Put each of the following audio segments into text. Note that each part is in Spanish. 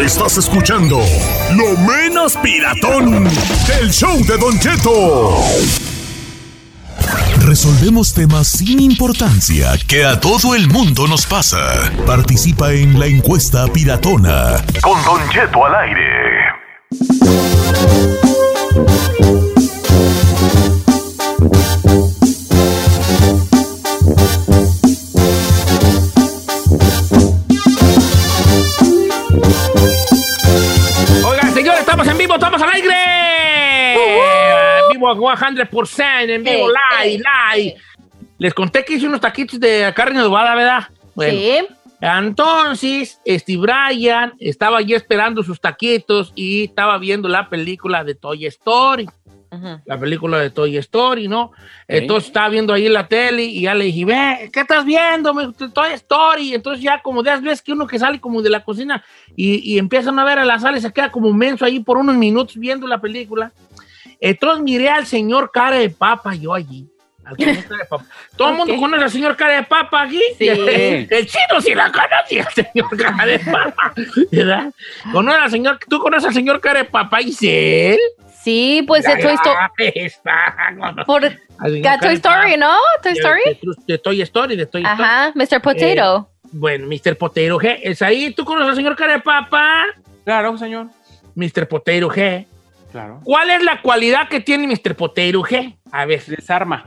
Estás escuchando lo menos piratón del show de Don Cheto. Resolvemos temas sin importancia que a todo el mundo nos pasa. Participa en la encuesta piratona. Con Don Cheto al aire. 100%, en vivo, live, live. Les conté que hice unos taquitos de carne adobada, ¿verdad? Bueno, Sí. entonces, Steve Bryan estaba allí esperando sus taquitos y estaba viendo la película de Toy Story. La película de Toy Story, ¿no? Entonces estaba viendo ahí en la tele y ya le dije, ve, ¿qué estás viendo? Me dijo, Toy Story. Entonces ya como de las veces que uno que sale como de la cocina y, y empiezan a ver a la sala y se queda como menso ahí por unos minutos viendo la película. Entonces miré al señor cara de papa yo allí. Al señor cara de papa. Todo el mundo conoce al señor cara de papa aquí. Sí. El chino sí la conoce al señor cara de papa. ¿Verdad? Conoce al señor, ¿Tú conoces al señor cara de papa, Isel? Sí, pues de Toy Story. Por Toy Story. ¿no? Toy Story. De, de Toy Story, de Toy Story. Ajá, Mr. Potato. Bueno, Mr. Potato G. ¿Es ahí? ¿Tú conoces al señor cara de papa? Claro, señor. Mr. Potato G. Claro. ¿Cuál es la cualidad que tiene Mr. Potato G? A ver, Desarma.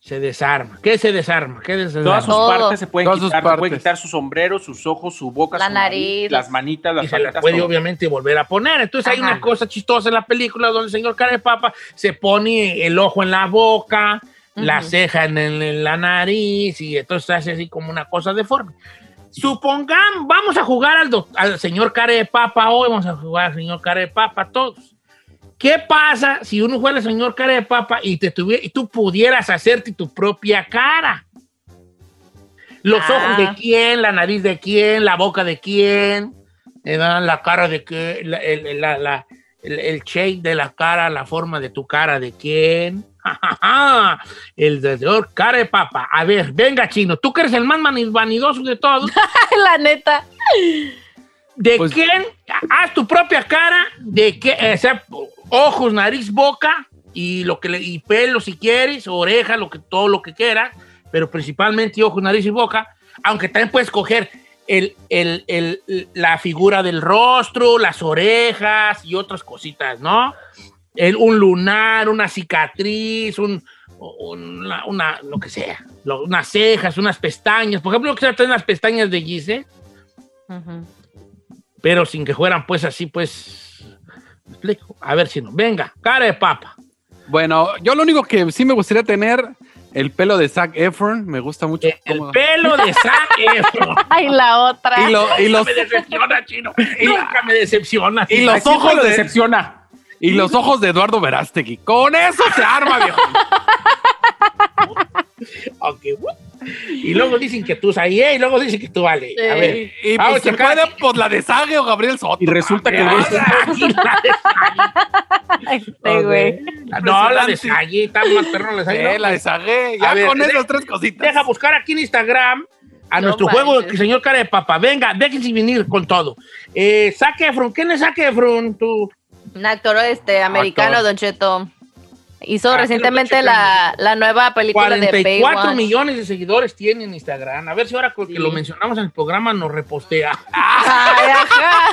se desarma. ¿Qué se desarma? ¿Qué desarma? Todas sus Todo. partes se pueden Todas sus quitar. Se puede quitar su sombrero, sus ojos, su boca, La su nariz. las manitas, las y se la patitas, puede todo. obviamente volver a poner. Entonces hay una cosa chistosa en la película donde el señor cara de papa se pone el ojo en la boca, la Ujú. ceja en, el- en la nariz y entonces hace así como una cosa deforme. Supongamos, vamos a jugar al, doc- al señor cara de papa hoy, vamos a jugar al señor cara de papa todos. ¿Qué pasa si uno juega al señor cara de papa y, te tuviera, y tú pudieras hacerte tu propia cara? Los Ah. ojos de quién, la nariz de quién, la boca de quién, ¿verdad? la cara de qué, la- el, la- la- el- el shape de la cara, la forma de tu cara de quién. El señor cara de papa. A ver, venga, chino, tú que eres el más vanidoso de todos. La neta. ¿De Pues- quién? Haz tu propia cara, de qué, eh, o sea, ojos, nariz, boca y lo que le, y pelo si quieres, oreja, lo que todo lo que quieras, pero principalmente ojos, nariz y boca, aunque también puedes coger el, el- el- la figura del rostro, las orejas y otras cositas, ¿no? El- un lunar, una cicatriz, un, una, una- lo que sea, lo- unas cejas, unas pestañas. Por ejemplo, lo que sea, las pestañas de Gise, pero sin que fueran pues así, pues. ¿Me explico? A ver si no. Venga, cara de papa. Bueno, yo lo único que sí me gustaría tener, el pelo de Zac Efron, me gusta mucho. Eh, El cómo- pelo de Zac Efron. Ay, la otra. y, lo- y los, Nunca me decepciona, chino. Nunca me decepciona. y los ojos lo de, decepciona. y los ojos de Eduardo Verástegui. Con eso se arma, viejo. Ok, bueno. Y luego dicen que tú ahí, y luego dicen que tú vale. A ver. Y Vamos pues se a aquí. pues la de Sage o Gabriel Soto. Y resulta que güey Este, güey. No, la de. Sagui, está más perro la de Eh, ¿no? la de Sage. A Ya ver, con esas tres cositas. Deja buscar aquí en Instagram a No nuestro juego, manches. el señor cara de papa. Venga, déjense venir con todo. Eh, Zac Efron, ¿quién es Zac Efron? Tú. Un actor este, americano, Actor. Don Cheto. Hizo Ah, recientemente la, la nueva película de 44 Baywatch. millones de seguidores tiene en Instagram. A ver si ahora con que Sí. lo mencionamos en el programa nos repostea. Ay, ajá.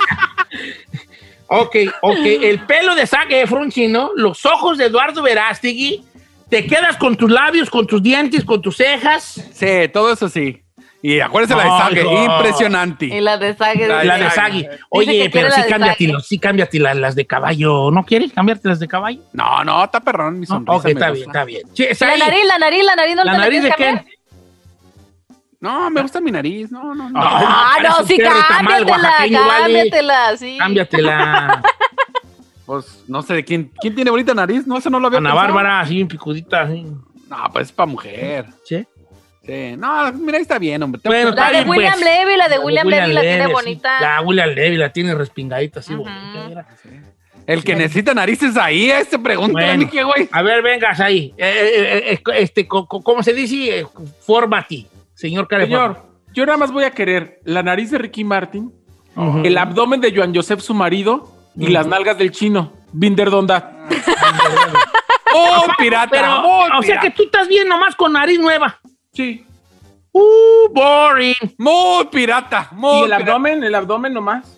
ok, ok. El pelo de Zac Efron, chino, los ojos de Eduardo Verástegui. Te quedas con tus labios, con tus dientes, con tus cejas. Sí, todo eso sí. Y acuérdense la de Sage, no. impresionante. Y la de Sage. La La de. Oye, pero sí la de cámbiate, Sagui. sí cámbiate las, las de caballo. ¿No quieres cambiarte las de caballo? No, no, está perrón mi No, sonrisa. ok, me está gusta. bien, está bien. Sí, La nariz, la nariz, la nariz. ¿no ¿La te nariz de quieres quién? cambiar? No, me gusta mi nariz. No, no, no. Ah, no, sí, cámbiatela, cámbiatela, sí. Cámbiatela. Pues no sé de quién. ¿Quién tiene bonita nariz? No, eso no lo había Ana pensado. Bárbara, así, bien picudita, así. No, pues es para mujer. ¿Sí? Sí. No, mira, ahí está bien, hombre. Bueno, que- La de bien, William pues. Levy, la de William Levy la tiene sí. bonita. La William Levy la tiene respingadita, así Ujú. bonita. mira. El que necesita narices ahí, este pregunta Bueno. qué güey. A ver, vengas ahí. Eh, eh, eh, este, ¿Cómo se dice? Fórmate, señor Carefón. Señor, yo nada más voy a querer la nariz de Ricky Martin, el abdomen de Joan Joseph, su marido, y las nalgas del chino. Binder Donda. ¡Oh, pirata! Pero, muy o sea que tú estás bien nomás con nariz nueva. Sí. Uh, boring. Muy pirata. Muy Y el pirata. abdomen, el abdomen nomás.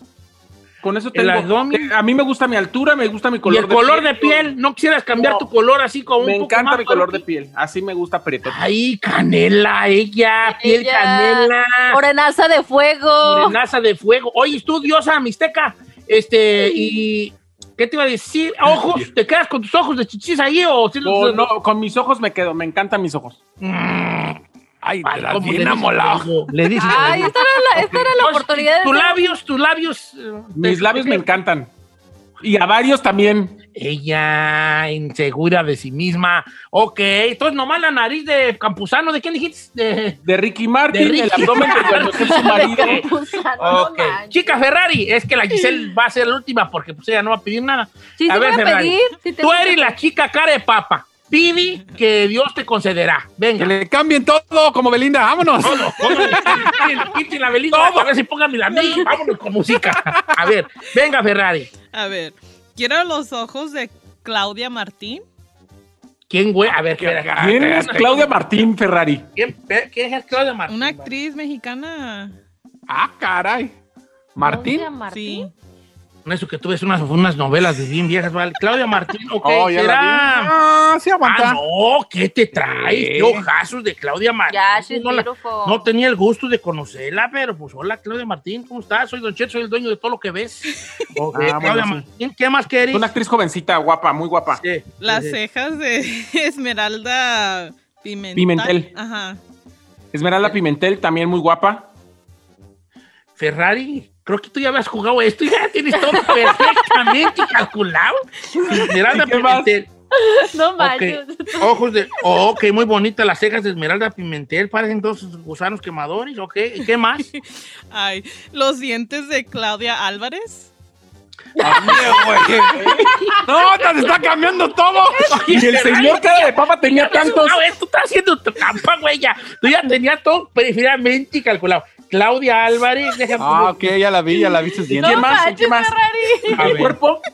Con eso El tengo. abdomen. Eh, A mí me gusta mi altura, me gusta mi Y color el color de piel, ¿no quisieras cambiar No. tu color así como Me un poco encanta más mi color de piel. Así me gusta preto. Ay, canela, ella, piel Ella, canela. Morenaza de fuego. Morenaza de fuego. Oye, tú, diosa mixteca, este, y... ¿Qué te iba a decir? ¿Ojos? ¿Te quedas con tus ojos de chichis ahí o...? si Con, no, con mis ojos me quedo, me encantan mis ojos. Ay, Ay, te ¿cómo bien le dices amolado. Le dices Ay, esta era la, esta era la oportunidad de Tus labios, tus labios... eh, Mis labios me encantan. Y a varios también. Ella, insegura de sí misma. Ok, entonces nomás la nariz de Campuzano, ¿de quién dijiste? De... De Ricky Martin, De Ricky el abdomen de su marido. Campuzano, no Ok. manches. Chica Ferrari, es que la Giselle va a ser la última porque pues ella no va a pedir nada. Sí, a sí ver, voy a Ferrari. pedir. sí Tú eres la chica cara de papa. Pide que Dios te concederá. Que Venga. le cambien todo como Belinda. ¡Vámonos! Todo, quiten- quiten la velita, a ver si pongan mi mí. Vámonos con música. A ver, venga, Ferrari. A ver, quiero los ojos de Claudia Martín. ¿Quién, güey? A ver, espera. ¿Quién es Claudia Martín Ferrari? ¿Quién, quién es Claudia Martín? Una actriz mexicana. ¡Ah, caray! ¿Martín? Claudia Martín. Sí. Con eso que tú ves unas, unas novelas de bien viejas, ¿vale? Claudia Martín, ok, Oh, ya será... Ah, sí aguanta. Ah, no, ¿qué te traes? Qué ojazos de Claudia Martín. Ya, she's no, la- no tenía el gusto de conocerla, pero pues hola Claudia Martín, ¿cómo estás? Soy Don Chet, soy el dueño de todo lo que ves. Ok, Ah, Claudia bueno, sí. Martín, ¿qué más querés? Una actriz jovencita, guapa, muy guapa. Sí, Las sí. cejas de Esmeralda Pimentel. Pimentel. Ajá. Esmeralda Pimentel, también muy guapa. Ferrari, creo que tú ya habías jugado esto y ya tienes todo perfectamente calculado. Esmeralda. Pimentel. No Ok, manches. Ojos de. Oh, ok, muy bonitas las cejas de Esmeralda Pimentel. Parecen dos gusanos quemadores. Ok, ¿y qué más? Ay, los dientes de Claudia Álvarez. ¡No, te está cambiando todo! Y el señor cara de papa tenía tantos. Tú estás haciendo tu trampa, güey. Ya. Tú ya tenías todo preferiblemente calculado. Claudia Álvarez, déjame. Ah, ok, ya la vi, ya la vi sus dientes. ¿Qué No más? ¿Qué más? El cuerpo.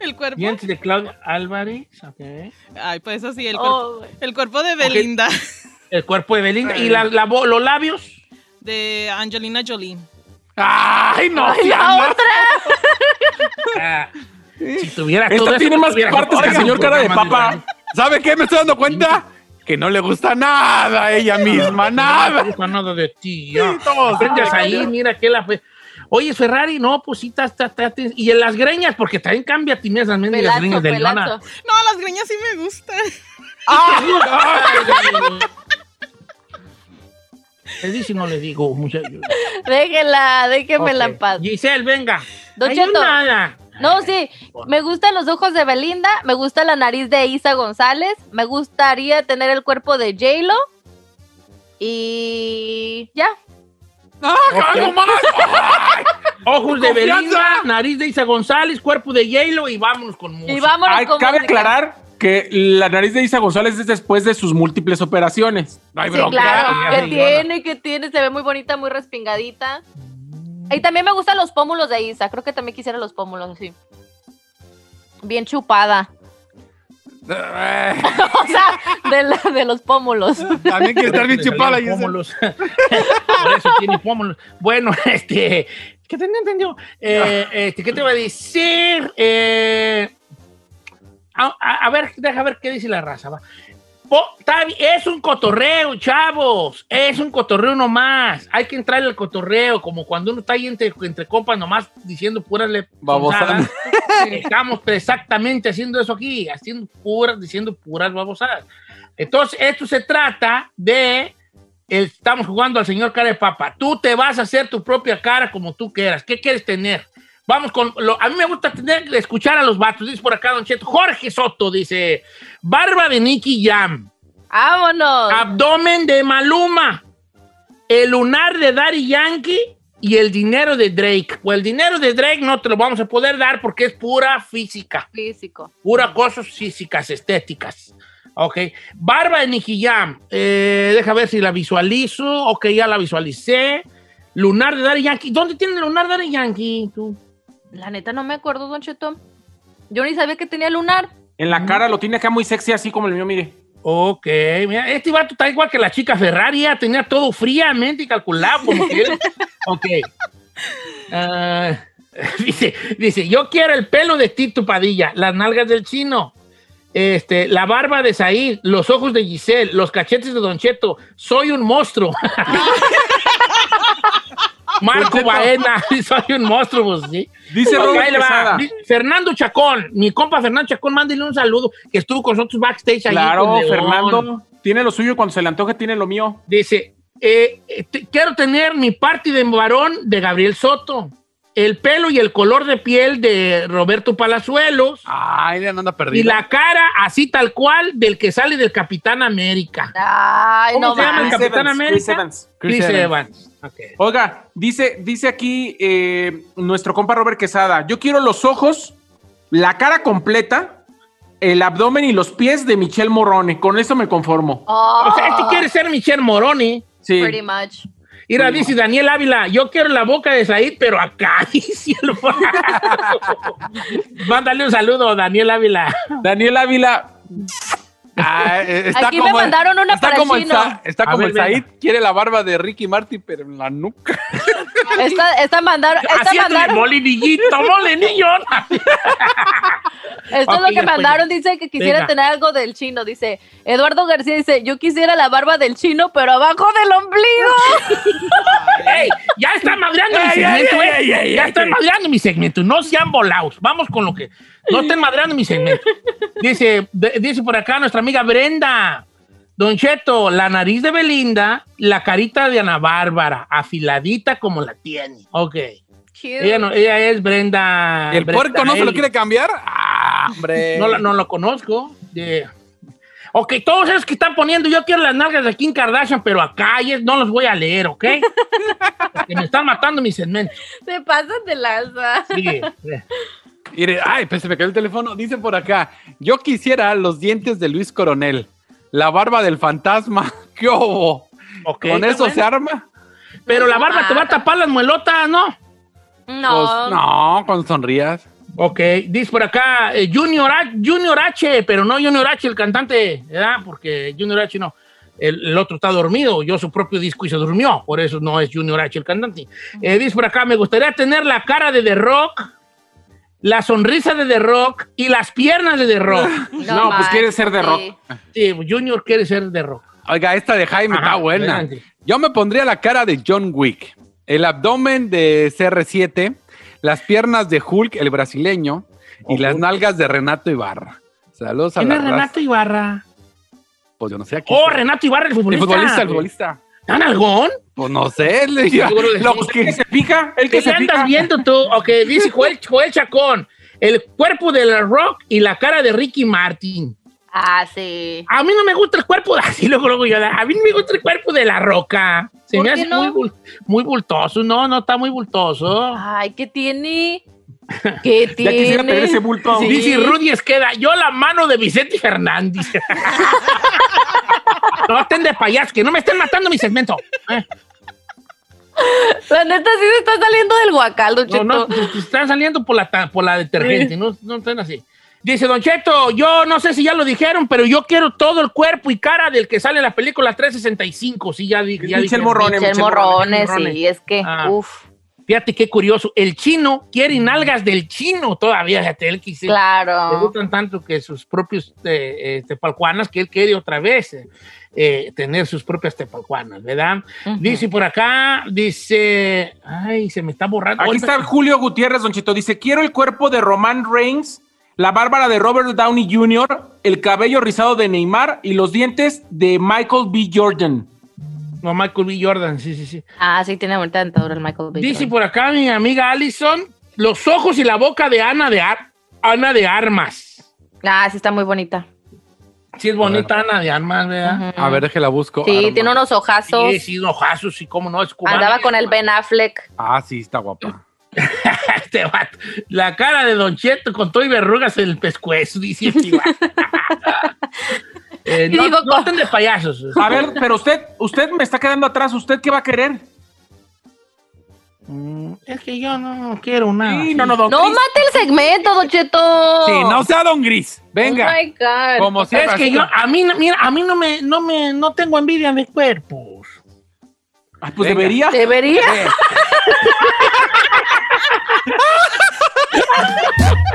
El cuerpo. Dientes de Claudia Álvarez. ok. Ay, pues así, el cuerpo. Oh. El cuerpo de Belinda. El cuerpo de Belinda. ¿Y la, la los labios? De Angelina Jolie. ¡Ay, no! Ay, la otra. Ah, si tuviera Esta eso, tiene pues, más tuviera- partes que el señor cara de papa. ¿Sabe qué? Me estoy dando cuenta que no le gusta nada a ella misma, No nada. me gusta nada de ti. ya. todos. Ahí, mira que la fue. Oye, Ferrari, no, pues sí, está, está, está- Y en las greñas, porque también cambia tienes las Pelazo, greñas de Leona. No, las greñas sí me gustan. Le dice y no le digo, muchacho. Déjela, déjemela Ok. en paz. Giselle, venga. Don Ay, Cheto. nada. No, sí, me gustan los ojos de Belinda, me gusta la nariz de Isa González, me gustaría tener el cuerpo de J-Lo y ya. ¡Ah, algo más! Ojos de. Belinda, nariz de Isa González, cuerpo de J-Lo y vámonos con música. Y vámonos Ay, con cabe música. aclarar que la nariz de Isa González es después de sus múltiples operaciones. No hay Sí, bronca. claro, que tiene, que tiene, se ve muy bonita, muy respingadita. Y también me gustan los pómulos de Isa, creo que también quisiera los pómulos, sí. Bien chupada. O sea, de, la- de los pómulos. También quiere estar bien chupada. Giselle. pómulos. Por eso tiene pómulos. Bueno, este. ¿Qué te entendió? Eh, este, ¿Qué te voy a decir? Eh, a, a- a ver, deja ver qué dice la raza. Va. Es un cotorreo, chavos. Es un cotorreo nomás. Hay que entrarle al cotorreo, como cuando uno está ahí entre, entre compas nomás diciendo puras le Babosadas. Estamos exactamente haciendo eso aquí, haciendo puras, diciendo puras babosadas. Entonces, esto se trata de. Estamos jugando al señor cara de papa. Tú te vas a hacer tu propia cara como tú quieras. ¿Qué quieres tener? Vamos con. lo- a mí me gusta tener, escuchar a los vatos. Dice por acá, Don Cheto. Jorge Soto dice: Barba de Nicky Jam. ¡Vámonos! Abdomen de Maluma. El lunar de Daddy Yankee y el dinero de Drake. Pues el dinero de Drake no te lo vamos a poder dar porque es pura física. Físico. Pura cosas físicas, estéticas. Ok. Barba de Nicky Jam. Eh, deja ver si la visualizo. Ok, ya la visualicé. Lunar de Daddy Yankee. ¿Dónde tiene el lunar de Daddy Yankee? Tú? La neta no me acuerdo, Don Cheto. Yo ni sabía que tenía lunar. En la cara lo tiene acá muy sexy, así como el mío, mire. Ok, mira, este vato está igual que la chica Ferrari, ya tenía todo fríamente calculado. Como que él- ok. Ah, dice, dice, yo quiero el pelo de Tito Padilla, las nalgas del chino, este, la barba de Said, los ojos de Giselle, los cachetes de Don Cheto. Soy un monstruo. Marco Cheto. Baena, soy un monstruo, pues, sí. Dice Ok, Robert ahí le va. Quesada. Di- Fernando Chacón, mi compa Fernando Chacón, mándele un saludo, que estuvo con nosotros backstage Claro, León. Fernando tiene lo suyo cuando se le antoje tiene lo mío. Dice, eh, eh, quiero tener mi party de varón de Gabriel Soto, el pelo y el color de piel de Roberto Palazuelos Ay, ya no anda y perdido. la cara así tal cual del que sale del Capitán América. Ay, ¿Cómo no se llama el. Chris Capitán Evans, América? Chris Evans. Chris, Chris Evans. Ok. Oiga, dice, dice aquí eh, nuestro compa Robert Quesada, yo quiero los ojos, la cara completa, el abdomen y los pies de Michelle Morrone. Con eso me conformo. Oh, O sea, este quiere ser Michelle Moroni. Sí. Pretty much. Mira, dice Daniel Ávila, yo quiero la boca de Said, pero acá, cielo. Mándale un saludo, Daniel Ávila. Daniel Ávila, Ah, eh, está Aquí me mandaron una está para como el, chino. Sa- está A como ver, el Said, quiere la barba de Ricky Martin, pero en la nuca. Esta, esta mandaron, esta mandaron, molinillito, molinillo. esto es lo que ya, mandaron, dice que quisiera Venga. tener algo del chino, dice, Eduardo García dice, yo quisiera la barba del chino, pero abajo del ombligo. ¡Ey! Ya están madreando mi segmento, eh. Ya están madreando mi segmento. No sean volados. Vamos con lo que. No estén madreando mi segmento. Dice, de- dice por acá nuestra amiga Brenda. Don Cheto, la nariz de Belinda, la carita de Ana Bárbara, afiladita como la tiene. Ok. Ella, no- ella es Brenda. ¿Y el Brenda puerco no se lo quiere cambiar? Ah, hombre. No, lo conozco. De- Ok, todos esos que están poniendo, yo quiero las nalgas de Kim Kardashian, pero acá no los voy a leer, ¿ok? Porque me están matando mis segmentos. Se pasan de lanza. Sigue. Mire, ay, pues se me cayó el teléfono. Dice por acá, yo quisiera los dientes de Luis Coronel, la barba del fantasma. ¿Qué ¿Con eso se arma? Pero la barba te va a tapar las muelotas, ¿no? No. Pues, no, con sonrías. Ok, dice por acá eh, Junior, H, Junior H, pero no Junior H, el cantante, ¿verdad? Porque Junior H no. El, el otro está dormido, oyó su propio disco y se durmió, por eso no es Junior H el cantante. Eh, dice por acá, me gustaría tener la cara de The Rock, la sonrisa de The Rock y las piernas de The Rock. No, pues quiere ser de rock. Sí, Junior quiere ser The Rock. Oiga, esta de Jaime Ajá, está buena. adelante. Yo me pondría la cara de John Wick, el abdomen de CR7, las piernas de Hulk, el brasileño, y las nalgas de Renato Ibarra. Saludos a ¿Quién la es raza. Renato Ibarra? Pues yo no sé aquí. Oh, Renato Ibarra, el el futbolista. futbolista, el futbolista. ¿Tan algón? Pues no sé, le de Lo que- ¿El que se pica? ¿El que ¿Qué se le andas pica? viendo tú? Ok, dice Joel, Joel Chacón. El cuerpo de la Rock y la cara de Ricky Martin. Ah, sí. A mí no me gusta el cuerpo, así luego, luego yo, a mí no me gusta el cuerpo de la Roca. Se ¿Por me qué hace no? muy, bul- muy bultoso. No, no está muy bultoso. Ay, ¿qué tiene? ¿Qué Ya tiene? quisiera tener ese bulto. Sí. Dice Rudy Esqueda, yo la mano de Vicente Fernández. No estén de payasos, que no me estén matando mi segmento. Eh, La neta sí se está saliendo del guacal, Don no, Cheto. no, te están saliendo por la, por la detergente, no, no estén así. Dice Don Cheto, yo no sé si ya lo dijeron, pero yo quiero todo el cuerpo y cara del que sale en la película 365. Sí, ya, di- ya Michel dijeron. Morrone. Michel Morrones. sí, es que, Ah. uff, Fíjate qué curioso. El chino quiere nalgas del chino todavía. Fíjate, él quise. Le claro. gustan tanto que sus propios eh, eh, tepalcuanas que él quiere otra vez eh, eh, tener sus propias tepalcuanas, ¿verdad? Dice por acá, dice, ay, se me está borrando. Aquí está Julio Gutiérrez, Don Chito. Dice, quiero el cuerpo de Roman Reigns, la bárbara de Robert Downey Jr., el cabello rizado de Neymar y los dientes de Michael B. Jordan. No, Michael B. Jordan, sí, sí, sí. Ah, sí, tiene bonita dentadura el Michael B. Dice Jordan. por acá mi amiga Allison, los ojos y la boca de Ana de, Ar- Ana de Armas. Ah, sí, está muy bonita. Sí, es bonita Ana de Armas, ¿verdad? A ver, déjela busco. Sí, tiene unos ojazos. Sí, sí, ojazos, sí, cómo no, es cubana. Andaba con el Ben Affleck. Ah, sí, está guapa. Este vato. La cara de Don Cheto con todo y verrugas en el pescuezo, dice este vato. Eh, no, Digo, no estén de payasos. A ver, pero usted, usted me está quedando atrás. ¿Usted qué va a querer? Mm, Es que yo no quiero nada. Sí, no, no, don No Chris. mate el segmento, Don Cheto. Sí, no sea Don Gris. Venga. Oh my God. Como Es siempre. que yo, a mí, no- mira, a mí no me, no me, no tengo envidia de cuerpos. Ay, pues Venga. debería. Debería.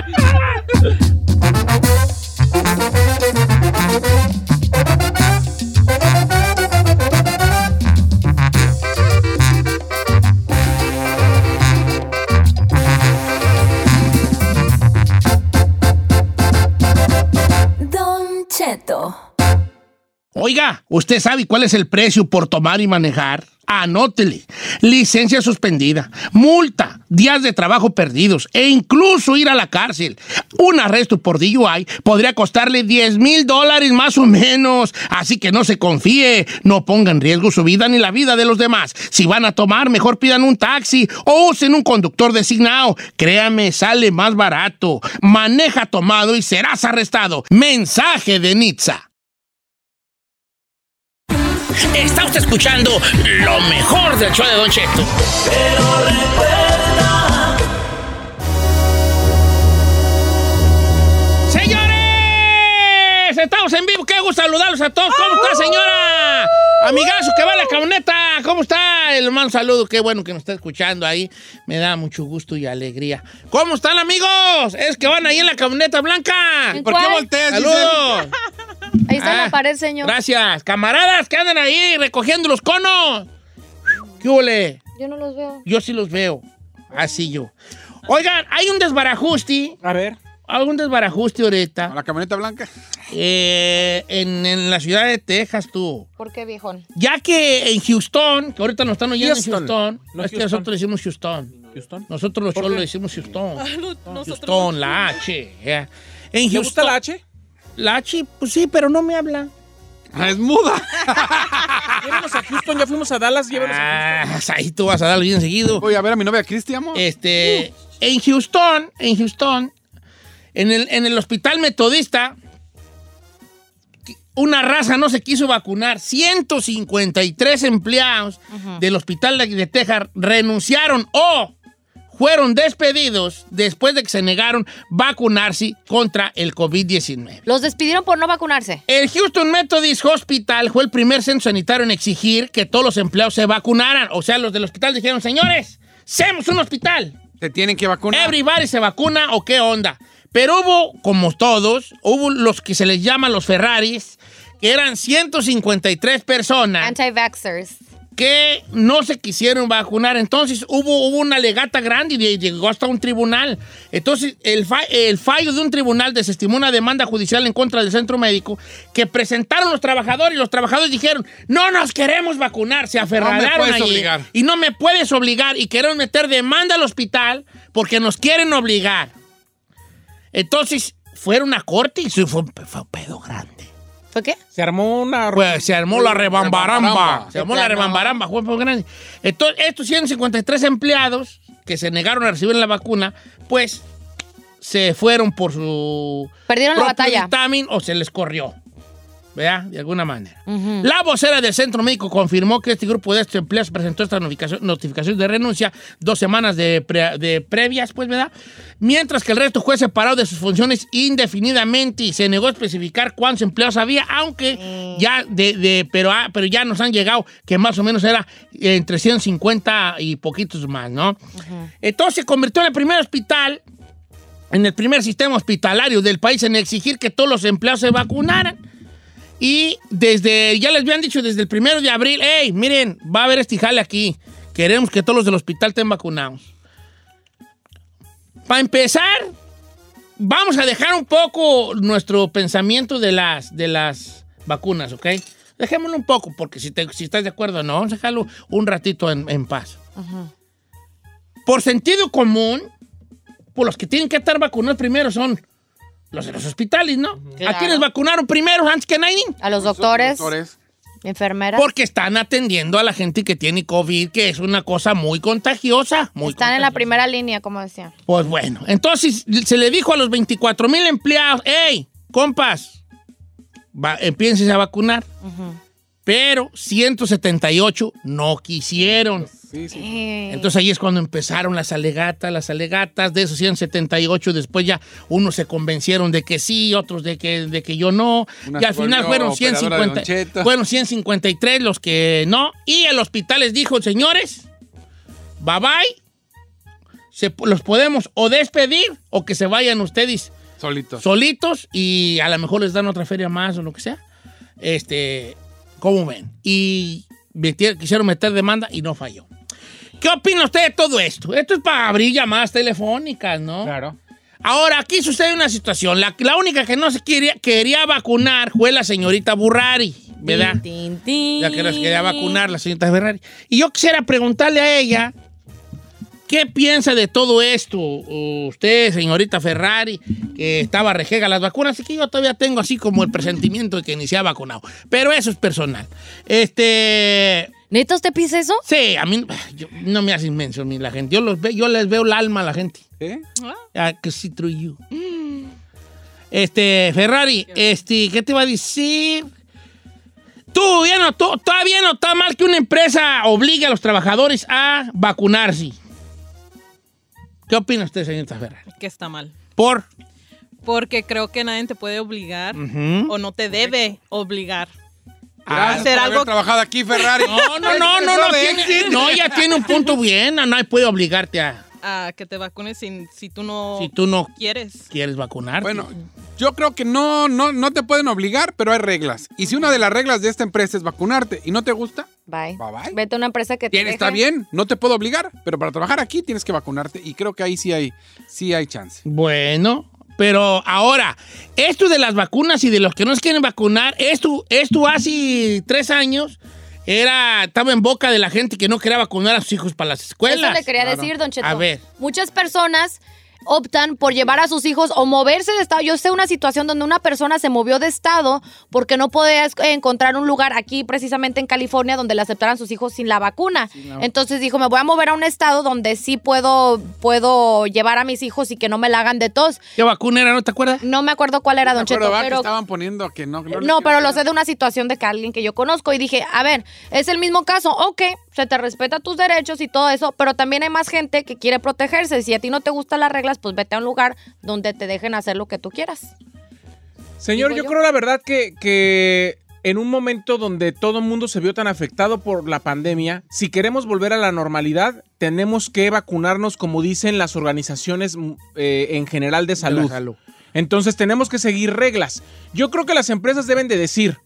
Oiga, ¿usted sabe cuál es el precio por tomar y manejar? Anótele. Licencia suspendida, multa, días de trabajo perdidos e incluso ir a la cárcel. Un arresto por DUI podría costarle 10 mil dólares más o menos. Así que no se confíe, no ponga en riesgo su vida ni la vida de los demás. Si van a tomar, mejor pidan un taxi o usen un conductor designado. Créame, sale más barato. Maneja tomado y serás arrestado. Mensaje de Nitza. Está usted escuchando lo mejor del show de Don Cheto. ¡Señores! Estamos en vivo. Qué gusto saludarlos a todos. ¿Cómo está, señora? Amigazo que va en la camioneta. ¿Cómo está? El hermano saludo. Qué bueno que nos está escuchando ahí. Me da mucho gusto y alegría. ¿Cómo están, amigos? Es que van ahí en la camioneta blanca. ¿En ¿Por qué cuál? volteas? ¡Saludos! Ahí está Ah, la pared, señor. Gracias. Camaradas que andan ahí recogiendo los conos. ¿Qué huele? Yo no los veo. Yo sí los veo. Así yo. Oigan, hay un desbarajuste. A ver. Hay un desbarajuste ahorita. ¿La camioneta blanca? eh, en, en la ciudad de Texas, tú. ¿Por qué, viejón? Ya que en Houston, que ahorita nos están oyendo Houston. en Houston. No es que nosotros le decimos Houston. Houston. Nosotros los ¿Por cholos decimos Houston. Ah, no, Houston, la H. ya. En ¿Te Houston. gusta la H? La H, pues sí, pero no me habla. Ah, es muda. Llévenos a Houston, ya fuimos a Dallas, llévenos a Ah, ahí tú vas a darle bien seguido. Voy a ver a mi novia Cristian. Este, en Houston, en Houston, en el, en el hospital metodista, una raza no se quiso vacunar. 153 empleados del hospital de, de Texas renunciaron o fueron despedidos después de que se negaron vacunarse contra el COVID-19. Los despidieron por no vacunarse. El Houston Methodist Hospital fue el primer centro sanitario en exigir que todos los empleados se vacunaran. O sea, los del hospital dijeron, señores, seamos un hospital. Se tienen que vacunar. Everybody se vacuna o qué onda. Pero hubo, como todos, hubo los que se les llaman los Ferraris, que eran 153 personas Anti-vaxxers. Que no se quisieron vacunar. Entonces hubo, hubo una legata grande y llegó hasta un tribunal. Entonces el, fa- el fallo de un tribunal desestimó una demanda judicial en contra del centro médico que presentaron los trabajadores y los trabajadores dijeron, no nos queremos vacunar, se aferraron puedes allí y no me puedes obligar y queremos meter demanda al hospital porque nos quieren obligar. Entonces fueron a corte y fue un pedo grande. ¿Fue qué? Se armó una... Pues se armó la rebambaramba. Rebambaramba. Se armó la rebambaramba. Fue muy grande. Entonces, estos 153 empleados que se negaron a recibir la vacuna, pues se fueron por su Perdieron la batalla. o se les corrió. ¿Verdad? De alguna manera. La vocera del Centro Médico confirmó que este grupo de estos empleados presentó esta notificación, notificación de renuncia dos semanas de, pre- de previas, pues, ¿verdad? Mientras que el resto fue separado de sus funciones indefinidamente y se negó a especificar cuántos empleados había, aunque ya de, de- pero, ah, pero ya nos han llegado que más o menos era entre 150 y poquitos más, ¿no? Entonces se convirtió en el primer hospital en el primer sistema hospitalario del país en exigir que todos los empleados se vacunaran. Y desde, ya les habían dicho desde el primero de abril, hey, miren, va a haber este jale aquí. Queremos que todos los del hospital estén vacunados. Para empezar, vamos a dejar un poco nuestro pensamiento de las, de las vacunas, ¿ok? Dejémoslo un poco, porque si, te- si estás de acuerdo, no, vamos a dejarlo un ratito en, en paz. Por sentido común, por los que tienen que estar vacunados primero son los de los hospitales, ¿no? ¿A quiénes vacunaron primero antes que nadie? A los doctores, Doctores. enfermeras. Porque están atendiendo a la gente que tiene COVID, que es una cosa muy contagiosa. Muy Están en la primera línea, como decía. Pues bueno, entonces se le dijo a los 24 mil empleados, hey, compas, va, empiénsense a vacunar. Pero 178 no quisieron. Sí, sí. Eh, Entonces ahí es cuando empezaron las alegatas, las alegatas de esos 178, después ya unos se convencieron de que sí, otros de que, de que yo no, Una y al final fueron operadora de 150, Don Cheto. fueron 153 los que no, y el hospital les dijo, señores, bye bye, se, los podemos o despedir o que se vayan ustedes Solitos. solitos y a lo mejor les dan otra feria más o lo que sea. Este, ¿cómo ven? Y metieron- quisieron meter demanda y no falló. ¿Qué opina usted de todo esto? Esto es para abrir llamadas telefónicas, ¿no? Claro. Ahora, aquí sucede una situación. La, la única que no se quería, quería vacunar fue la señorita Burrari, ¿verdad? tin, tin, La que nos quería vacunar, la señorita Ferrari. Y yo quisiera preguntarle a ella, ¿qué piensa de todo esto? Usted, señorita Ferrari, que estaba rejega las vacunas, y que yo todavía tengo así como el presentimiento de que ni se ha vacunado. Pero eso es personal. Este... ¿Neta usted piensa eso? Sí, a mí yo- no me hace inmenso a mí la gente. Yo, los ve, yo les veo el alma a la gente. ¿Eh? I can see through you. Este, Ferrari, este, ¿qué te iba a decir? Tú, ya no, tú- todavía no está mal que una empresa obligue a los trabajadores a vacunarse. ¿Qué opina usted, señorita Ferrari? Que está mal. Por. Porque creo que nadie te puede obligar Ujú. o no te debe obligar. Gracias hacer algo- haber trabajado aquí, Ferrari. No, no, no, no, no, tiene, no, ya tiene un punto bien. No, nadie puede obligarte a. A que te vacunes sin, si tú no Si tú no quieres. quieres vacunarte. Bueno, yo creo que no, no, no te pueden obligar, pero hay reglas. Y si una de las reglas de esta empresa es vacunarte y no te gusta, Bye. Bye, bye. Vete a una empresa que te bien, está deje. bien, no te puedo obligar, pero para trabajar aquí tienes que vacunarte y creo que ahí sí hay, sí hay chance. Bueno, pero ahora, esto de las vacunas y de los que no se quieren vacunar, esto, esto hace tres años era, estaba en boca de la gente que no quería vacunar a sus hijos para las escuelas. Eso le quería Claro. decir, Don Cheto. A ver. Muchas personas optan por llevar a sus hijos o moverse de estado. Yo sé una situación donde una persona se movió de estado porque no podía es- encontrar un lugar aquí, precisamente en California, donde le aceptaran sus hijos sin la vacuna. Entonces dijo, me voy a mover a un estado donde sí puedo, puedo llevar a mis hijos y que no me la hagan de tos. ¿Qué vacuna era, no te acuerdas? No me acuerdo cuál era, Me Don Cheto, pero... estaban poniendo que no. No, quiero pero lo sé de una situación de que alguien que yo conozco y dije, a ver, es el mismo caso, ok, se te respeta tus derechos y todo eso, pero también hay más gente que quiere protegerse. Si a ti no te gustan las reglas, pues vete a un lugar donde te dejen hacer lo que tú quieras. Señor, yo yo. creo la verdad que, que en un momento donde todo el mundo se vio tan afectado por la pandemia, si queremos volver a la normalidad, tenemos que vacunarnos como dicen las organizaciones mm, eh, en general de salud. salud. Entonces tenemos que seguir reglas. Yo creo que las empresas deben de decir,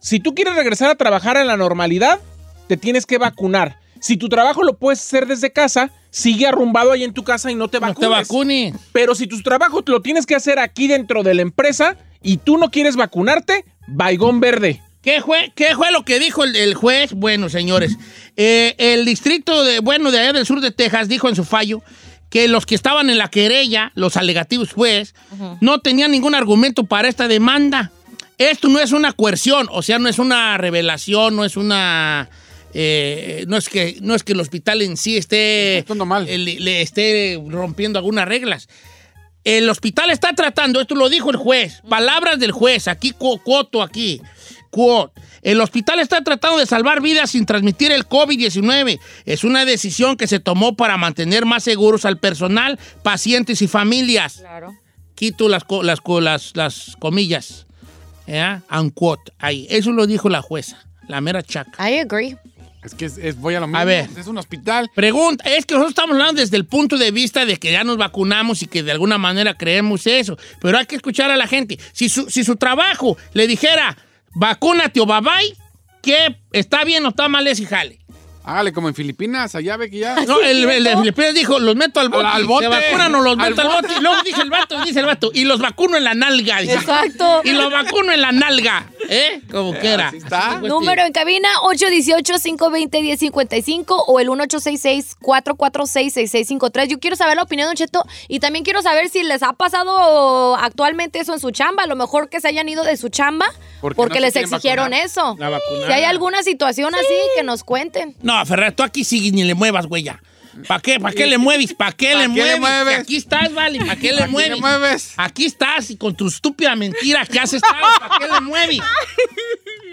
si tú quieres regresar a trabajar en la normalidad, te tienes que vacunar. Si tu trabajo lo puedes hacer desde casa, sigue arrumbado ahí en tu casa y no te No vacunes. te vacunes. Pero si tu trabajo lo tienes que hacer aquí dentro de la empresa y tú no quieres vacunarte, baigón verde. ¿Qué fue, ¿Qué fue lo que dijo el, el juez? Bueno, señores, eh, el distrito de, bueno, de allá del sur de Texas dijo en su fallo que los que estaban en la querella, los alegativos juez, no tenían ningún argumento para esta demanda. Esto no es una coerción, o sea, no es una revelación, no es una... eh, no, es que, no es que el hospital en sí esté, mal. eh, le, le esté rompiendo algunas reglas. El hospital está tratando, esto lo dijo el juez, palabras del juez, aquí cu- cuoto aquí, quote. El hospital está tratando de salvar vidas sin transmitir el COVID-19. Es una decisión que se tomó para mantener más seguros al personal, pacientes y familias. Claro. Quito las, las, las, las comillas. ¿Ya? Unquote. Ahí. Eso lo dijo la jueza, la mera chaca. I agree. Es que es, es- voy a lo mismo. A ver. Es un hospital. Pregunta, es que nosotros estamos hablando desde el punto de vista de que ya nos vacunamos y que de alguna manera creemos eso, pero hay que escuchar a la gente. Si su, si su trabajo le dijera, vacúnate o bye bye, que está bien o está mal ese jale. Hágale como en Filipinas, allá ve que ya. No, el, el de Filipinas dijo, los meto al bote. Al bote. Se vacunan o los meto al bote. bote. Y luego dice el vato, dice el vato, y los vacuno en la nalga. dice. Exacto. Y los vacuno en la nalga. ¿Eh? Como quiera. está. Así, pues, Número en cabina 818-520-1055 o el 1866-446-6653. Yo quiero saber la opinión de Don Cheto y también quiero saber si les ha pasado actualmente eso en su chamba. A lo mejor que se hayan ido de su chamba Porque porque, no se les exigieron vacunar. eso. La vacunada. Si hay alguna situación así, que nos cuenten. No, Ferrer, tú aquí sí ni le muevas, güey, ya. ¿Para qué? ¿Para qué le mueves? ¿Para qué, ¿Pa' le, qué mueves? le mueves? Aquí estás, vale. ¿Para qué le ¿A quién mueves? Aquí estás y con tu estúpida mentira que has estado. ¿Para qué le mueves?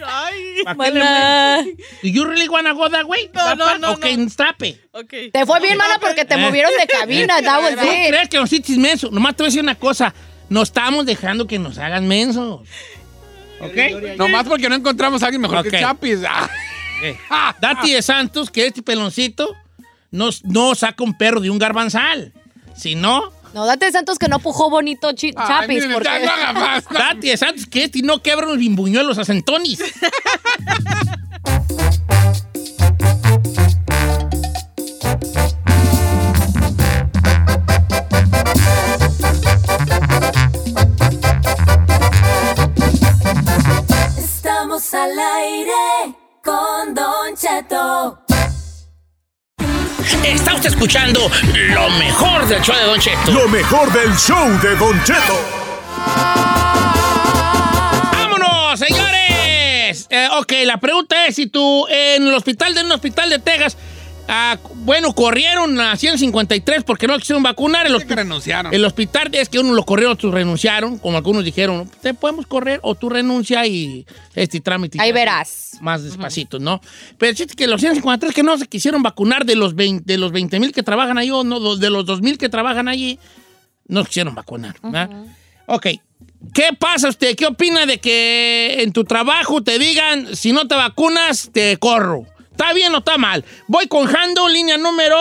Ay. ¿Para qué le mueves? ¿Do you really wanna go that way? No, no, no, Ok, no. stop it. Ok. Te fue bien, mana, porque te Eh. movieron de cabina. That was ¿Tú it. crees que nos hiciste menso? Nomás te voy a decir una cosa. No estamos dejando que nos hagan mensos. ¿Ok? Nomás porque no encontramos a alguien mejor Ok. que Chapis. Ah. Dati de Santos, que este peloncito no, no saca un perro de un garbanzal. Si no, No, date santos que no pujó bonito Ay, Chapis. porque... no haga más. Dati de Santos, que este no quebra un bimbuñuelos a centonis. Estamos al aire con Don Cheto. Está usted escuchando lo mejor del show de Don Cheto. Lo mejor del show de Don Cheto. ¡Vámonos, señores! Eh, ok, la pregunta es si tú en el hospital de un hospital de Texas, ah, bueno, corrieron a 153 porque no quisieron vacunar. El, hospi- renunciaron. el hospital es que uno lo corrieron, otros renunciaron, como algunos dijeron, te podemos correr o tú renuncia y este trámite. Ahí verás. Más despacito, ¿no? Pero el chiste es que los 153 que no se quisieron vacunar de los 20 de los 20 mil que trabajan ahí o no, de los 2 mil que trabajan allí, no quisieron vacunar. ¿verdad? Ok. ¿Qué pasa usted? ¿Qué opina de que en tu trabajo te digan, si no te vacunas, te corro? ¿Está bien o está mal? Voy con Jando, línea número,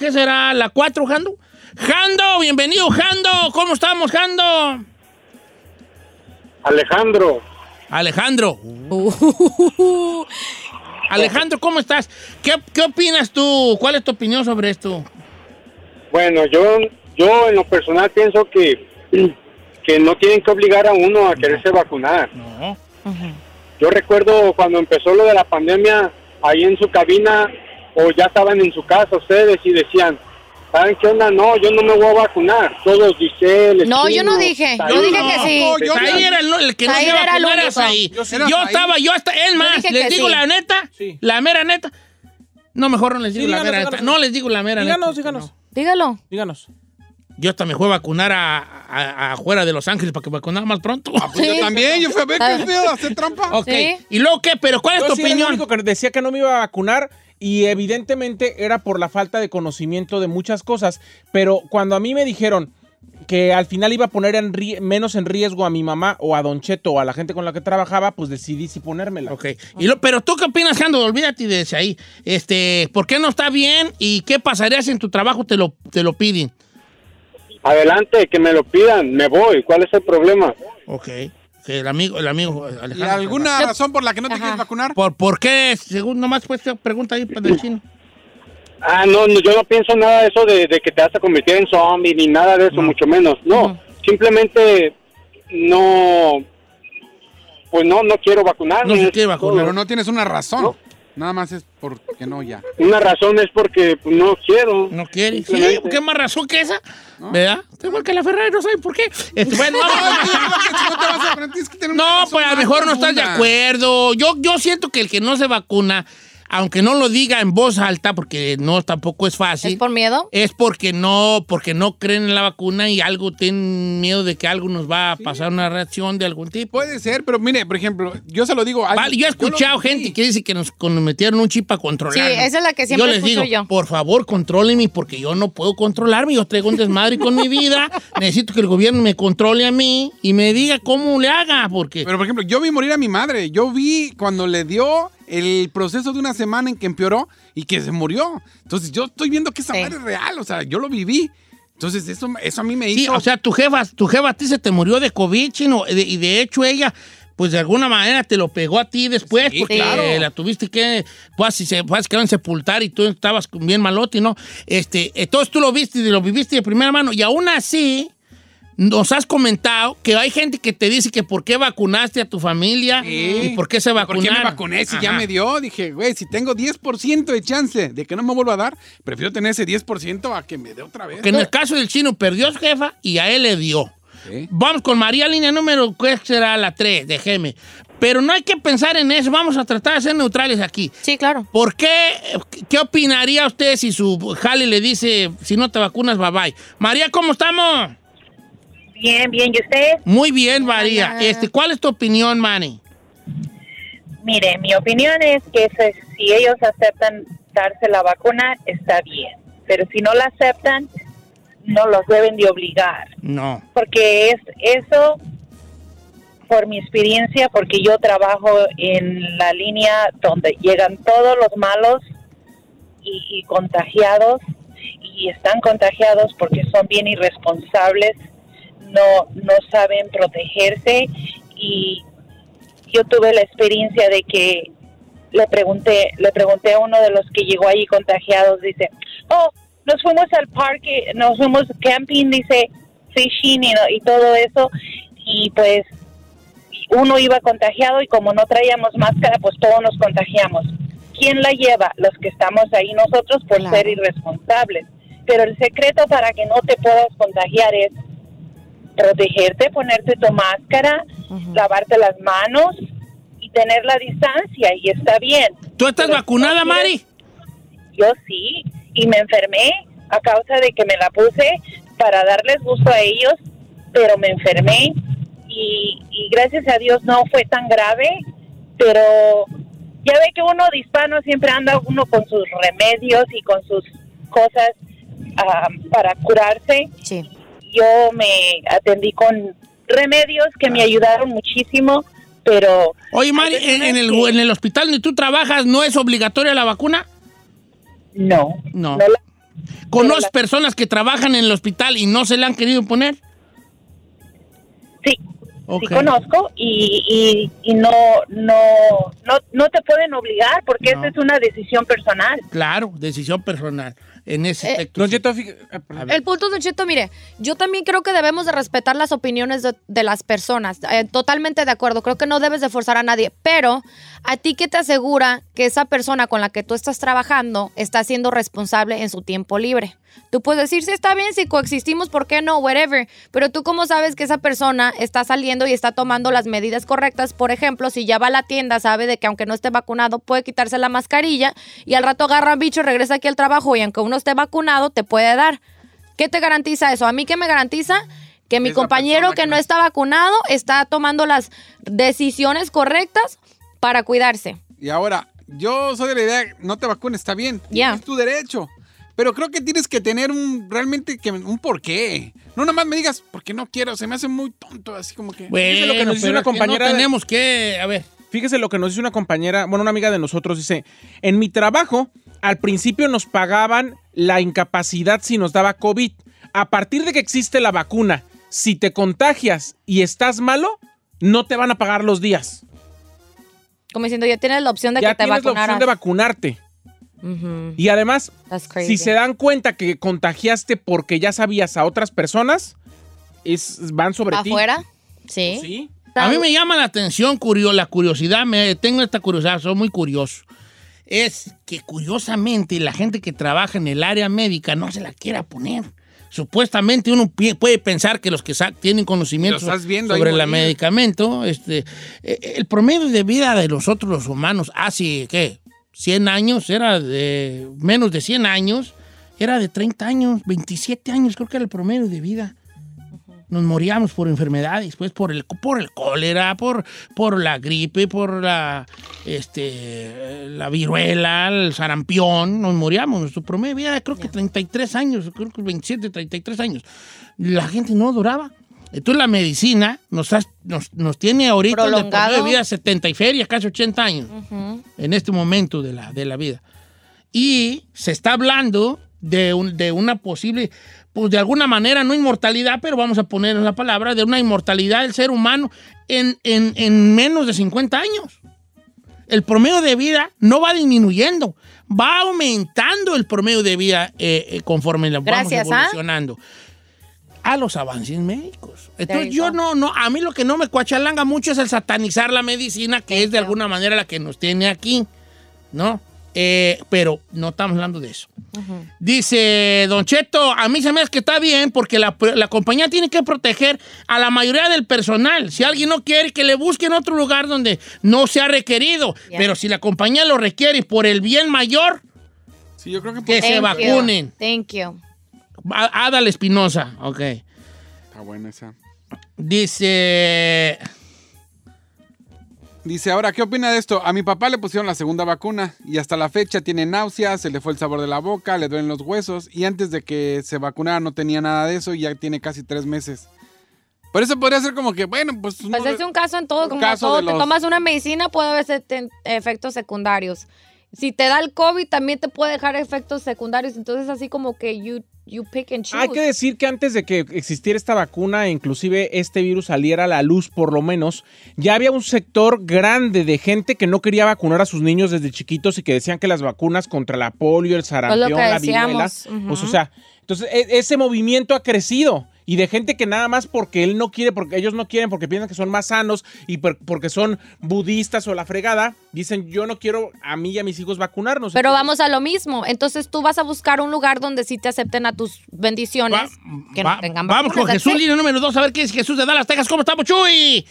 ¿qué será? ¿La 4, Jando? Jando, bienvenido, Jando. ¿Cómo estamos, Jando? Alejandro, Alejandro. Alejandro, ¿cómo estás? ¿Qué, qué opinas tú? ¿Cuál es tu opinión sobre esto? bueno, yo, yo en lo personal pienso que, que no tienen que obligar a uno a quererse vacunar. No. Yo recuerdo cuando empezó lo de la pandemia, ahí en su cabina, o ya estaban en su casa ustedes y decían, ¿saben qué onda? No, yo no me voy a vacunar. Todos dicen... No, yo no dije. Yo dije que sí. No, yo- Ahí era el, el que no se iba a vacunar, era ahí. Yo sí estaba, yo hasta, es más, les digo sí. la neta, Sí. la mera neta. No, mejor no les digo Sí, la díganos, mera neta. díganos. No les digo la mera Díganos, neta. díganos. No. Dígalo. Díganos. Yo hasta me fui a vacunar a, a- a- afuera de Los Ángeles para que vacunara más pronto. Pues yo también, yo fui a ver qué feo hacer trampa. ok. Sí. ¿Y luego qué? ¿Pero cuál es Yo tu sí era el opinión? único que decía que no me iba a vacunar y evidentemente era por la falta de conocimiento de muchas cosas. Pero cuando a mí me dijeron que al final iba a poner en ri- menos en riesgo a mi mamá o a Don Cheto o a la gente con la que trabajaba, pues decidí sí ponérmela. Ok. Y lo, pero tú qué opinas, Jando? Olvídate de ese ahí. Este, ¿por qué no está bien? ¿Y qué pasaría si en tu trabajo te lo, te lo piden? Adelante, que me lo pidan, me voy. ¿Cuál es el problema? Ok. Que el amigo, el amigo ¿Y Alejandro. alguna razón por la que no te Ajá. quieres vacunar? ¿Por, ¿Por qué? Según nomás pues pregunta ahí del chino. Ah, no, no, yo no pienso nada de eso de, de que te vas a convertir en zombie ni nada de eso, No. mucho menos. No, simplemente no, pues no, no quiero vacunarme. No se quiere vacunar. Pero no tienes una razón. No. Nada más es porque no ya. Una razón es porque pues, no quiero. No quiere. Sí. ¿qué más razón que esa? ¿Verdad? Igual que la Ferrari, no saben por qué. Este, bueno, no No, pues a lo mejor no estás de acuerdo. Yo, yo siento que el que no se vacuna, aunque no lo diga en voz alta, porque no tampoco es fácil. ¿Es por miedo? es porque no, porque no creen en la vacuna y algo tienen miedo de que algo nos va a pasar una reacción de algún tipo. Puede ser, pero mire, por ejemplo, yo se lo digo. a- Vale, yo he escuchado lo gente que dice que nos, metieron un chip para controlar. Sí, esa es la que siempre Yo les escucho digo, yo. por favor, contrólenme porque yo no puedo controlarme. Yo traigo un desmadre con mi vida. Necesito que el gobierno me controle a mí y me diga cómo le haga, porque... Pero, por ejemplo, yo vi morir a mi madre. Yo vi cuando le dio el proceso de una semana en que empeoró y que se murió. Entonces, yo estoy viendo que esa Sí. madre es real. O sea, yo lo viví. Entonces, eso, eso a mí me Sí, hizo... o sea, tu jefa, tu jefa a ti se te murió de COVID, chino, de- y de hecho ella, pues de alguna manera te lo pegó a ti después, Sí, porque claro. la tuviste que, pues si se pues, quedaron sepultar y tú estabas bien malote, ¿no? Este, entonces tú lo viste y lo viviste de primera mano, y aún así nos has comentado que hay gente que te dice que por qué vacunaste a tu familia Sí. y por qué se ¿Por vacunaron. qué me vacuné si ya me dio? Dije, güey, si tengo 10% de chance de que no me vuelva a dar, prefiero tener ese 10% a que me dé otra vez. Que en el caso del chino perdió a su jefa y a él le dio. Sí. Vamos con María, línea número, ¿qué será la 3? Déjeme. Pero no hay que pensar en eso. Vamos a tratar de ser neutrales aquí. Sí, claro. ¿Por qué? ¿Qué opinaría usted si su jale le dice, si no te vacunas, bye bye? María, ¿cómo estamos? Bien, bien. ¿Y usted? Muy bien, María. Este, ¿Cuál es tu opinión, Manny? Mire, mi opinión es que se- si ellos aceptan darse la vacuna, está bien. Pero si no la aceptan, no los deben de obligar. No. Porque es eso, por mi experiencia, porque yo trabajo en la línea donde llegan todos los malos y, y contagiados y están contagiados porque son bien irresponsables, no, no saben protegerse y yo tuve la experiencia de que le pregunté, le pregunté a uno de los que llegó ahí contagiados, dice, oh, nos fuimos al parque, nos fuimos camping, dice, fishing y, y todo eso, y pues uno iba contagiado y como no traíamos máscara, pues todos nos contagiamos. ¿Quién la lleva? Los que estamos ahí nosotros por ser irresponsables. Pero el secreto para que no te puedas contagiar es protegerte, ponerte tu máscara, lavarte las manos y tener la distancia y está bien. ¿Tú estás Pero vacunada, Mari? Yo sí, y me enfermé a causa de que me la puse para darles gusto a ellos, pero me enfermé y, y gracias a Dios no fue tan grave, pero ya ve que uno de hispano siempre anda uno con sus remedios y con sus cosas ah, para curarse. Sí. Yo me atendí con remedios que me ayudaron muchísimo, pero... Oye, Mari, en, en el, en el hospital donde tú trabajas, ¿no es obligatoria la vacuna? No. No. No la- ¿Conoces personas que trabajan en el hospital y no se la han querido poner? Sí. Ok. Sí conozco y, y, y no, no, no, no te pueden obligar porque esa es una decisión personal. Claro, decisión personal. En ese Eh, aspecto. Don sí. Cheto, fí- ah. El punto, Don Cheto, mire, yo también creo que debemos de respetar las opiniones de, de las personas. Eh, totalmente de acuerdo. Creo que no debes de forzar a nadie. Pero, ¿a ti qué te asegura que esa persona con la que tú estás trabajando está siendo responsable en su tiempo libre? Tú puedes decir, sí, está bien, si coexistimos, ¿por qué no? Whatever. Pero tú cómo sabes que esa persona está saliendo y está tomando las medidas correctas. Por ejemplo, si ya va a la tienda, sabe de que aunque no esté vacunado, puede quitarse la mascarilla y al rato agarra un bicho, regresa aquí al trabajo y aunque uno esté vacunado, te puede dar. ¿Qué te garantiza eso? A mí qué me garantiza que mi compañero que que no no- está vacunado está tomando las decisiones correctas para cuidarse. Y ahora, yo soy de la idea, no te vacunes, está bien. Ya. Es tu derecho. Pero creo que tienes que tener un, realmente, que, un porqué. No nada más me digas, porque no quiero, se me hace muy tonto, así como que... Bueno, Fíjese lo que nos dice una compañera No tenemos que. A ver. Fíjese lo que nos dice una compañera, bueno, una amiga de nosotros, dice, en mi trabajo, al principio nos pagaban la incapacidad si nos daba COVID. A partir de que existe la vacuna, si te contagias y estás malo, no te van a pagar los días. Como diciendo, ya tienes la opción de ya que te tienes la vacunaras. opción de vacunarte. Y además, si se dan cuenta que contagiaste porque ya sabías a otras personas, es, van sobre ti. ¿Afuera? Sí. Sí. A mí me llama la atención, curio, la curiosidad, me, tengo esta curiosidad, soy muy curioso. Es que curiosamente la gente que trabaja en el área médica no se la quiera poner. Supuestamente uno puede pensar que los que tienen conocimiento sobre el morir. medicamento, este, eh, el promedio de vida de nosotros los humanos hace, ¿qué? 100 años, era de menos de 100 años, era de 30 años, 27 años, creo que era el promedio de vida nos moríamos por enfermedades, pues por el, por el cólera, por, por la gripe, por la, este, la viruela, el sarampión, nos moríamos. Nuestro promedio de vida creo que 33 años, creo que 27, 33 años. La gente no duraba. Entonces la medicina nos, has- nos, nos tiene ahorita de de vida 70 y feria, casi 80 años Ujú. en este momento de la, de la vida. Y se está hablando de, un- de una posible, pues de alguna manera, no inmortalidad, pero vamos a poner la palabra, de una inmortalidad del ser humano en, en- en menos de 50 años. El promedio de vida no va disminuyendo, va aumentando el promedio de vida eh, eh, conforme la vamos Gracias, ¿ah? A los avances médicos. Entonces yo no, no, a mí lo que no me cuachalanga mucho es el satanizar la medicina, que es de alguna manera la que nos tiene aquí, ¿no? Eh, pero no estamos hablando de eso. Dice Don Cheto, a mí se me hace que está bien porque la, la compañía tiene que proteger a la mayoría del personal. Si alguien no quiere, que le busquen otro lugar donde no sea requerido. Yeah. Pero si la compañía lo requiere por el bien mayor, Sí, yo creo que que se you. vacunen. Thank you. Adal Espinosa, ok. Está buena esa. Dice... Dice, ahora, ¿qué opina de esto? A mi papá le pusieron la segunda vacuna y hasta la fecha tiene náuseas, se le fue el sabor de la boca, le duelen los huesos y antes de que se vacunara no tenía nada de eso y ya tiene casi tres meses. Por eso podría ser como que, bueno, pues... Pues no- es un caso en todo, como caso todo, te tomas una medicina, puede haber efectos secundarios. Si te da el COVID, también te puede dejar efectos secundarios. Entonces, así como que you, you pick and choose. Hay que decir que antes de que existiera esta vacuna, inclusive este virus saliera a la luz por lo menos, ya había un sector grande de gente que no quería vacunar a sus niños desde chiquitos y que decían que las vacunas contra la polio, el sarampión, la viruela, pues o sea, entonces e- ese movimiento ha crecido y de gente que nada más porque él no quiere, porque ellos no quieren, porque piensan que son más sanos y por- porque son budistas o la fregada, dicen yo no quiero a mí y a mis hijos vacunarnos. Pero vamos a lo mismo. Entonces, tú vas a buscar un lugar donde sí te acepten a tus bendiciones. Va- que va- no tengan vamos con Jesús, it. línea número dos, a ver qué es Jesús de Dallas, Texas. ¿Cómo estamos, Chuy?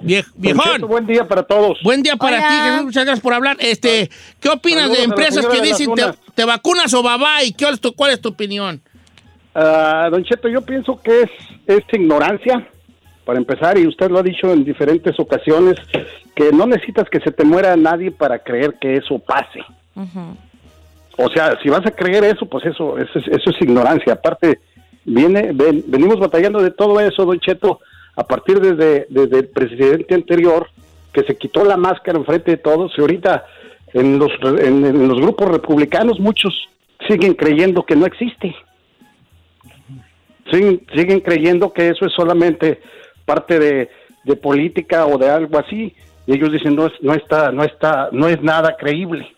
Vie- viejón. Buen día para todos. Buen día para Hola. ti, Jesús. Muchas gracias por hablar. Este, ¿Qué opinas Saludos de empresas que dicen te, vacunas o tu, cuál es tu opinión? Ah, don Cheto, yo pienso que es, es ignorancia, para empezar, y usted lo ha dicho en diferentes ocasiones, que no necesitas que se te muera nadie para creer que eso pase. O sea, si vas a creer eso, pues eso, eso, es, eso es ignorancia. Aparte, viene, ven- venimos batallando de todo eso, don Cheto, a partir desde, desde el presidente anterior, que se quitó la máscara enfrente de todos, y ahorita en los, en, en los grupos republicanos muchos siguen creyendo que no existe. Siguen, siguen creyendo que eso es solamente parte de, de política o de algo así. Y ellos dicen, no, es, no, está, no, está, no es nada creíble.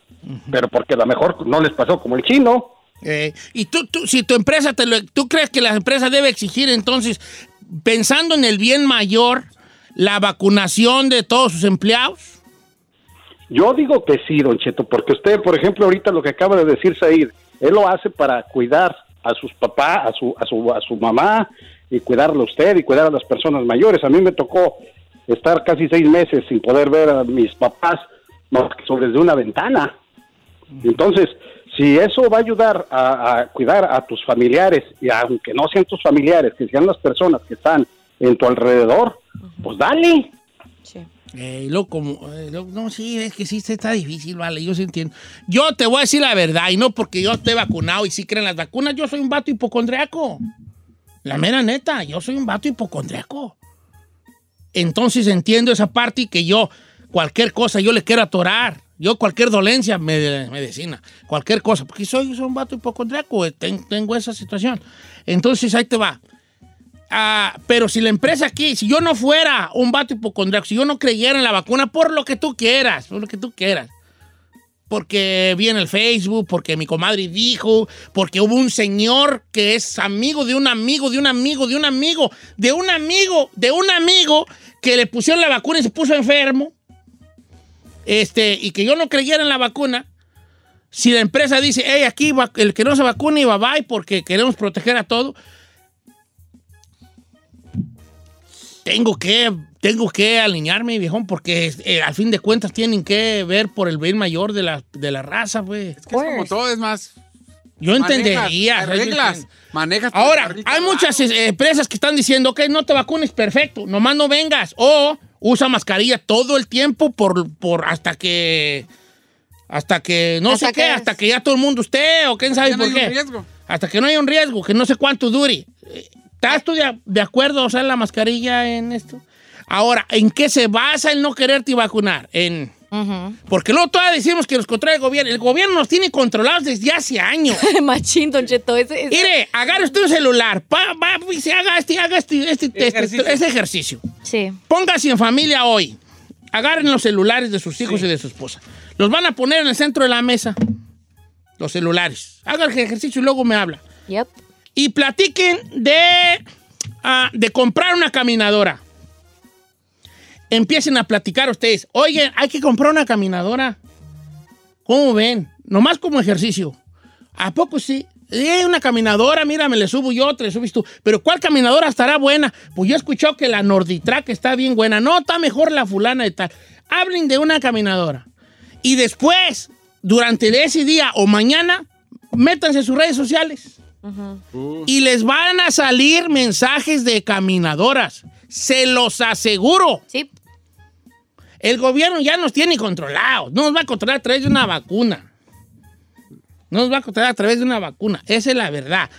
Pero porque a lo mejor no les pasó como el chino. Eh, y tú, tú, si tu empresa, te lo- ¿tú crees que la empresa debe exigir entonces, pensando en el bien mayor, la vacunación de todos sus empleados? Yo digo que sí, don Cheto, porque usted, por ejemplo, ahorita lo que acaba de decir Said, él lo hace para cuidar a sus papás, a su, a su, a su mamá, y cuidarlo usted y cuidar a las personas mayores. A mí me tocó estar casi seis meses sin poder ver a mis papás más que una ventana. Entonces, si eso va a ayudar a, a cuidar a tus familiares, y aunque no sean tus familiares, que sean las personas que están en tu alrededor, pues dale. Eh, y como, eh, no, sí, es que sí está difícil, vale, yo entiendo. Yo te voy a decir la verdad, y no porque yo esté vacunado y sí creen las vacunas, yo soy un vato hipocondriaco. La mera neta, yo soy un vato hipocondriaco. Entonces entiendo esa parte y que yo, cualquier cosa, yo le quiero atorar. Yo cualquier dolencia, me- medicina, cualquier cosa, porque soy, soy un vato hipocondriaco, eh, ten- tengo esa situación. Entonces ahí te va. Ah, pero si la empresa aquí, si yo no fuera un vato hipocondriaco, si yo no creyera en la vacuna, por lo que tú quieras, por lo que tú quieras, porque vi en el Facebook, porque mi comadre dijo, porque hubo un señor que es amigo de un amigo, de un amigo, de un amigo, de un amigo, de un amigo que le pusieron la vacuna y se puso enfermo, este, y que yo no creyera en la vacuna, si la empresa dice, hey, aquí el que no se vacune, bye bye, porque queremos proteger a todo, tengo que, tengo que alinearme, viejón, porque eh, al fin de cuentas tienen que ver por el bien mayor de la, de la raza, güey. Es que es como todo, es más. Yo manejas, entendería. reglas. Manejas. Ahora, hay muchas eh, empresas que están diciendo que no te vacunes, perfecto, nomás no vengas. O usa mascarilla todo el tiempo por, por hasta que. Hasta que no Hasta sé qué, hasta que ya todo el mundo esté, o quién sabe no por hay un qué. riesgo. Hasta que no haya un riesgo, que no sé cuánto dure. ¿Estás tú de, de acuerdo a usar la mascarilla en esto? Ahora, ¿en qué se basa el no quererte vacunar? En. Ujú. Porque luego todavía decimos que nos controla el gobierno. El gobierno nos tiene controlados desde hace años. Machín, Don Cheto. Ese, ese- Mire, agarre usted un celular, pa, va, y se haga este, haga este, este, este- Ejercicio. este ejercicio. Sí. Póngase en familia hoy. Agarren los celulares de sus hijos y de su esposa. Los van a poner en el centro de la mesa. Los celulares. Hagan el ejercicio y luego me habla. Yep. Y platiquen de, ah, de comprar una caminadora. empiecen a platicar ustedes. Oye, hay que comprar una caminadora. ¿Cómo ven? Nomás como ejercicio. ¿A poco sí? Eh, una caminadora, mira, me le subo yo, te le subes tú. Pero ¿cuál caminadora estará buena? Pues yo he escuchado que la Norditrack está bien buena. No, está mejor la fulana y tal. Hablen de una caminadora. Y después, durante ese día o mañana, métanse en sus redes sociales. Y les van a salir mensajes de caminadoras. Se los aseguro. Sí. El gobierno ya nos tiene controlados. No nos va a controlar a través de una vacuna. No nos va a controlar a través de una vacuna. Esa es la verdad.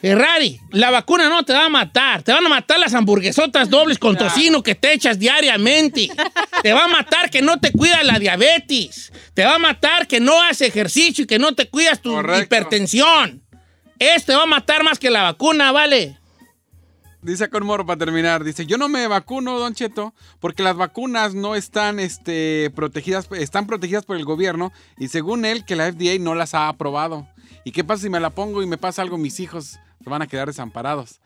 Ferrari, la vacuna no te va a matar. Te van a matar las hamburguesotas dobles con tocino que te echas diariamente. Te va a matar que no te cuidas la diabetes. Te va a matar que no haces ejercicio y que no te cuidas tu hipertensión. Este va a matar más que la vacuna, ¿vale? Dice con para terminar, dice, yo no me vacuno, Don Cheto, porque las vacunas no están este, protegidas, están protegidas por el gobierno y según él que la FDA no las ha aprobado. ¿Y qué pasa si me la pongo y me pasa algo? Mis hijos se van a quedar desamparados.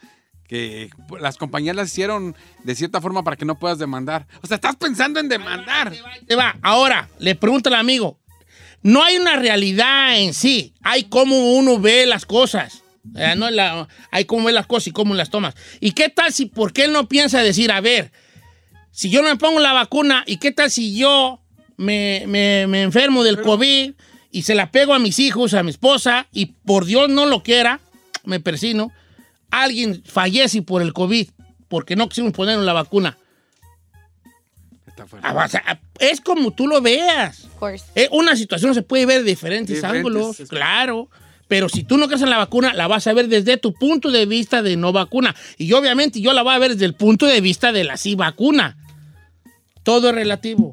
Que las compañías las hicieron de cierta forma para que no puedas demandar. O sea, estás pensando en demandar. Te va. Ahora, le pregunto al amigo, no hay una realidad en sí, hay cómo uno ve las cosas. Eh, no la- hay cómo ve las cosas y cómo las tomas. ¿Y qué tal si, por qué él no piensa decir, a ver, si yo no me pongo la vacuna, ¿y qué tal si yo me, me- me enfermo del COVID y se la pego a mis hijos, a mi esposa, y por Dios no lo quiera, me persino, alguien fallece por el COVID porque no quisimos ponernos la vacuna? Ah, o sea, es como tú lo veas. Eh, una situación se puede ver de diferentes, Diferentes, ángulos, es- claro. Pero si tú no crees en la vacuna, la vas a ver desde tu punto de vista de no vacuna. Y obviamente yo la voy a ver desde el punto de vista de la sí vacuna. Todo es relativo.